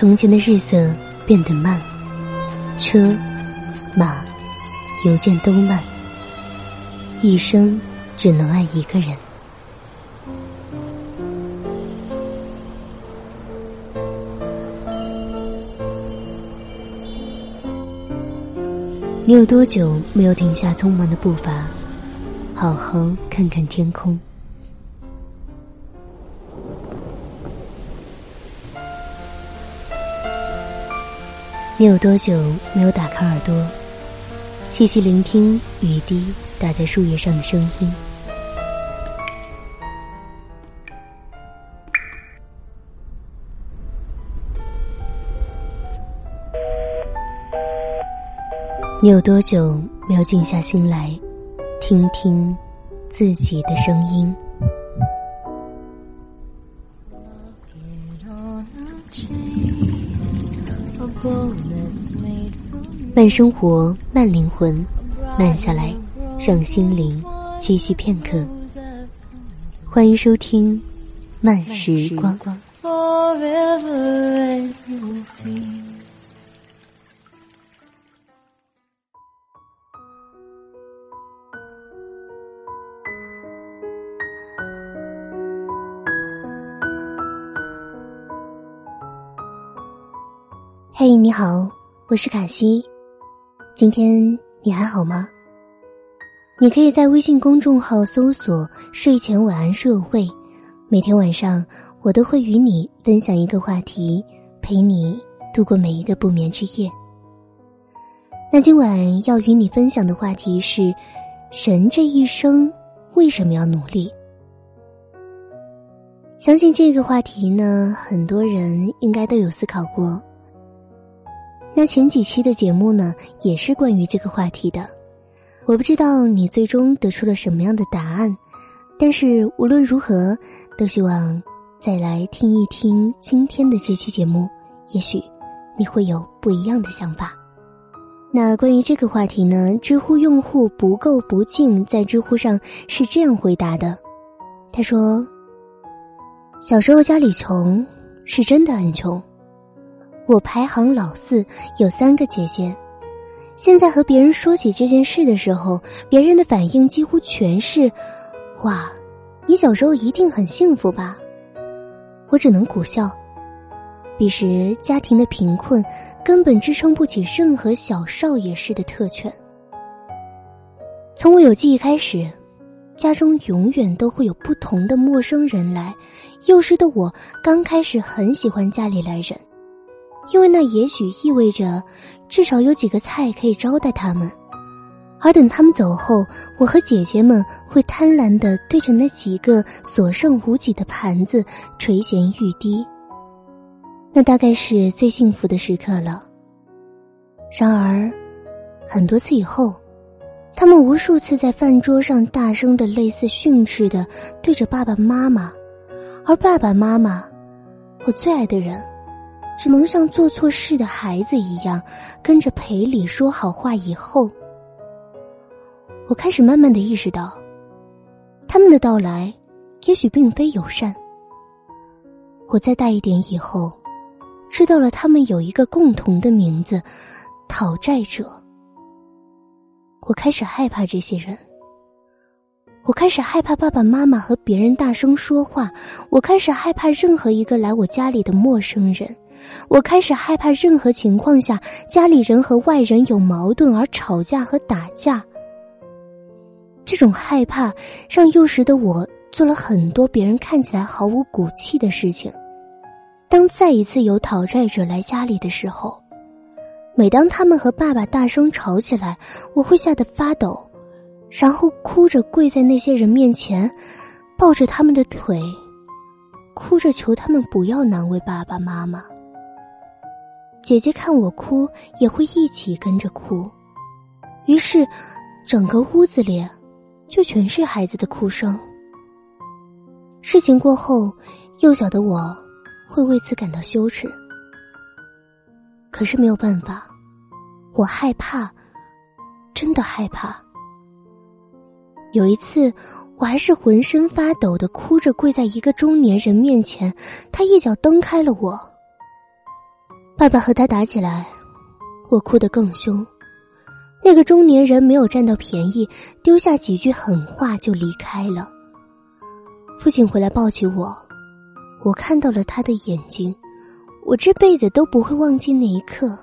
从前的日色变得慢，车、马、邮件都慢，一生只能爱一个人。你有多久没有停下匆忙的步伐，好好看看天空？你有多久没有打开耳朵，细细聆听雨滴打在树叶上的声音？你有多久没有静下心来，听听自己的声音？慢生活，慢灵魂，慢下来，让心灵栖息片刻。欢迎收听慢时光。嘿，你好，我是卡西。今天你还好吗？你可以在微信公众号搜索“睡前晚安社会”，每天晚上我都会与你分享一个话题，陪你度过每一个不眠之夜。那今晚要与你分享的话题是：神这一生为什么要努力？相信这个话题呢，很多人应该都有思考过。那前几期的节目呢，也是关于这个话题的。我不知道你最终得出了什么样的答案，但是无论如何，都希望再来听一听今天的这期节目，也许你会有不一样的想法。那关于这个话题呢，知乎用户不够不敬在知乎上是这样回答的：他说，小时候家里穷，是真的很穷。我排行老四，有三个姐姐。现在和别人说起这件事的时候，别人的反应几乎全是：“哇，你小时候一定很幸福吧？”我只能苦笑。彼时家庭的贫困根本支撑不起任何小少爷式的特权。从我有记忆开始，家中永远都会有不同的陌生人来。幼时的我刚开始很喜欢家里来人。因为那也许意味着，至少有几个菜可以招待他们，而等他们走后，我和姐姐们会贪婪的对着那几个所剩无几的盘子垂涎欲滴。那大概是最幸福的时刻了。然而，很多次以后，他们无数次在饭桌上大声的、类似训斥的对着爸爸妈妈，而爸爸妈妈，我最爱的人。只能像做错事的孩子一样，跟着赔礼说好话。以后，我开始慢慢的意识到，他们的到来，也许并非友善。我再大一点以后，知道了他们有一个共同的名字——讨债者。我开始害怕这些人。我开始害怕爸爸妈妈和别人大声说话。我开始害怕任何一个来我家里的陌生人。我开始害怕任何情况下家里人和外人有矛盾而吵架和打架。这种害怕让幼时的我做了很多别人看起来毫无骨气的事情。当再一次有讨债者来家里的时候，每当他们和爸爸大声吵起来，我会吓得发抖，然后哭着跪在那些人面前，抱着他们的腿，哭着求他们不要难为爸爸妈妈。姐姐看我哭，也会一起跟着哭，于是，整个屋子里，就全是孩子的哭声。事情过后，幼小的我，会为此感到羞耻。可是没有办法，我害怕，真的害怕。有一次，我还是浑身发抖的哭着跪在一个中年人面前，他一脚蹬开了我。爸爸和他打起来，我哭得更凶。那个中年人没有占到便宜，丢下几句狠话就离开了。父亲回来抱起我，我看到了他的眼睛，我这辈子都不会忘记那一刻，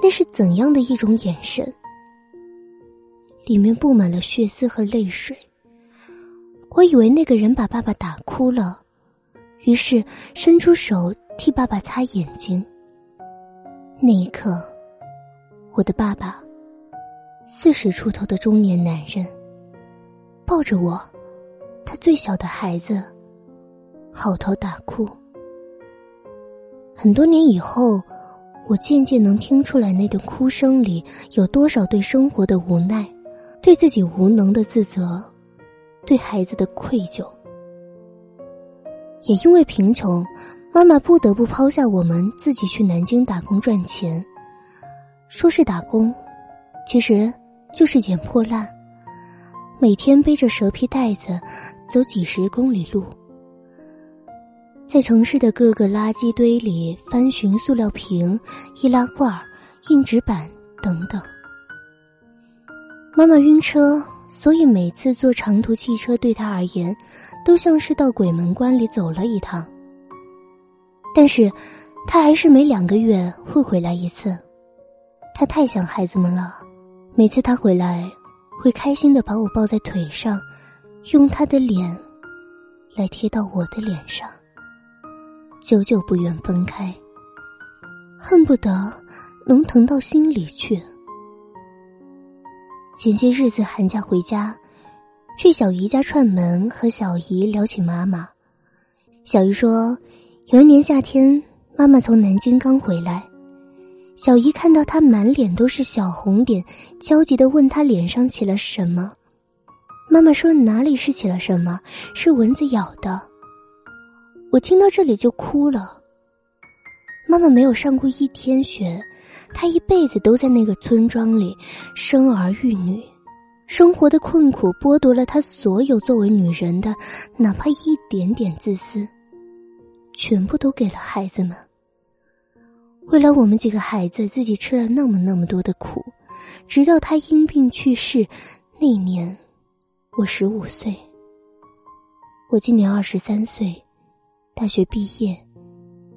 那是怎样的一种眼神，里面布满了血丝和泪水。我以为那个人把爸爸打哭了，于是伸出手替爸爸擦眼睛。那一刻，我的爸爸。四十出头的中年男人抱着我，他最小的孩子嚎啕大哭。很多年以后，我渐渐能听出来那段哭声里有多少对生活的无奈，对自己无能的自责，对孩子的愧疚。也因为贫穷，妈妈不得不抛下我们自己去南京打工赚钱。说是打工，其实。就是捡破烂，每天背着蛇皮袋子走几十公里路，在城市的各个垃圾堆里翻寻塑料瓶、易拉罐、硬纸板等等。妈妈晕车，所以每次坐长途汽车对她而言，都像是到鬼门关里走了一趟。但是，他还是每两个月会回来一次，他太想孩子们了。每次他回来，会开心的把我抱在腿上，用他的脸来贴到我的脸上，久久不愿分开，恨不得能疼到心里去。前些日子寒假回家，去小姨家串门，和小姨聊起妈妈。小姨说，有一年夏天，妈妈从南京刚回来。小姨看到他满脸都是小红点，焦急的问他脸上起了什么。妈妈说哪里是起了什么，是蚊子咬的。我听到这里就哭了。妈妈没有上过一天学，她一辈子都在那个村庄里生儿育女，生活的困苦剥夺了她所有作为女人的哪怕一点点自私，全部都给了孩子们。为了我们几个孩子，自己吃了那么那么多的苦，直到他因病去世。那年，我十五岁。我今年二十三岁，大学毕业，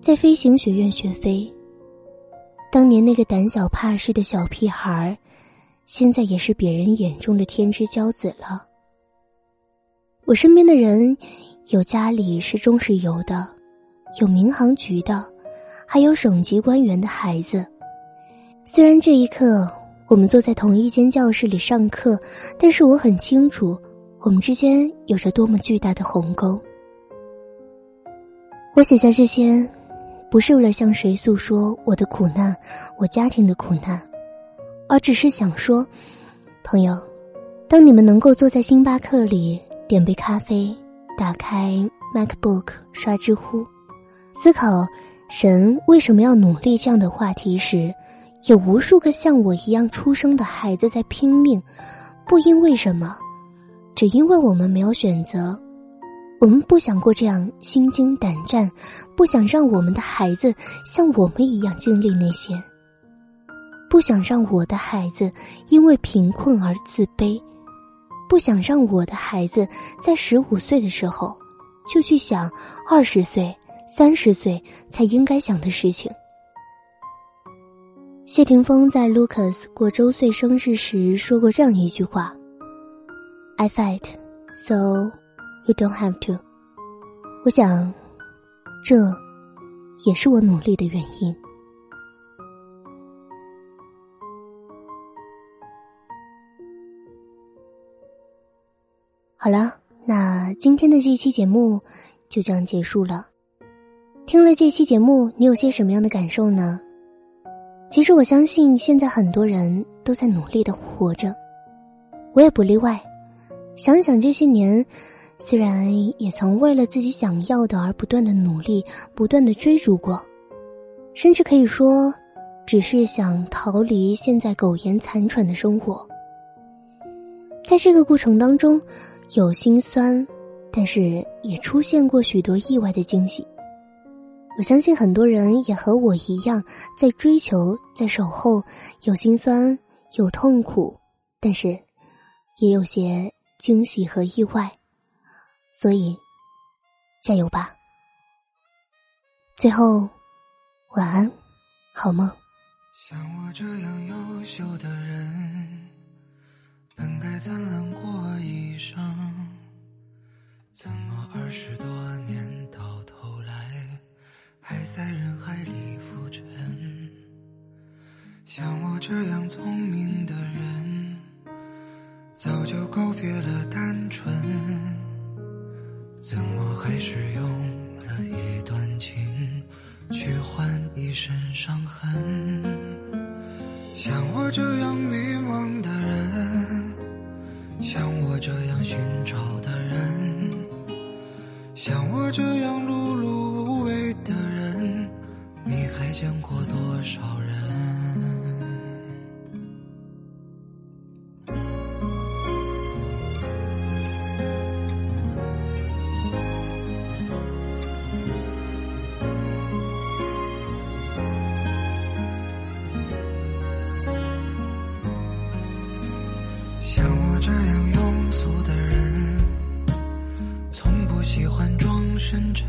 在飞行学院学飞。当年那个胆小怕事的小屁孩儿，现在也是别人眼中的天之骄子了。我身边的人，有家里是中石油的，有民航局的。还有省级官员的孩子，虽然这一刻我们坐在同一间教室里上课，但是我很清楚，我们之间有着多么巨大的鸿沟。我写下这些，不是为了向谁诉说我的苦难，我家庭的苦难，而只是想说，朋友，当你们能够坐在星巴克里点杯咖啡，打开 MacBook 刷知乎，思考。神为什么要努力？这样的话题时，有无数个像我一样出生的孩子在拼命，不因为什么，只因为我们没有选择。我们不想过这样心惊胆战，不想让我们的孩子像我们一样经历那些，不想让我的孩子因为贫困而自卑，不想让我的孩子在十五岁的时候就去想二十岁。三十岁才应该想的事情。谢霆锋在 Lucas 过周岁生日时说过这样一句话：“I fight, so you don't have to。”我想，这也是我努力的原因。好了，那今天的这期节目就这样结束了。听了这期节目，你有些什么样的感受呢？其实我相信，现在很多人都在努力的活着，我也不例外。想想这些年，虽然也曾为了自己想要的而不断的努力，不断的追逐过，甚至可以说，只是想逃离现在苟延残喘的生活。在这个过程当中，有心酸，但是也出现过许多意外的惊喜。我相信很多人也和我一样，在追求，在守候，有心酸，有痛苦，但是也有些惊喜和意外。所以，加油吧！最后，晚安，好梦。像我这样优秀的人，本该灿烂过一生，怎么二十多年到头来，还在人海里浮沉？像我这样聪明的人，早就告别了单纯，怎么还是用了一段情，去换一身伤痕？像我这样迷茫的人，像我这样寻找的人，像我这样见过多少人？像我这样庸俗的人，从不喜欢装深沉。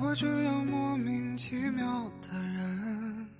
我这样莫名其妙的人。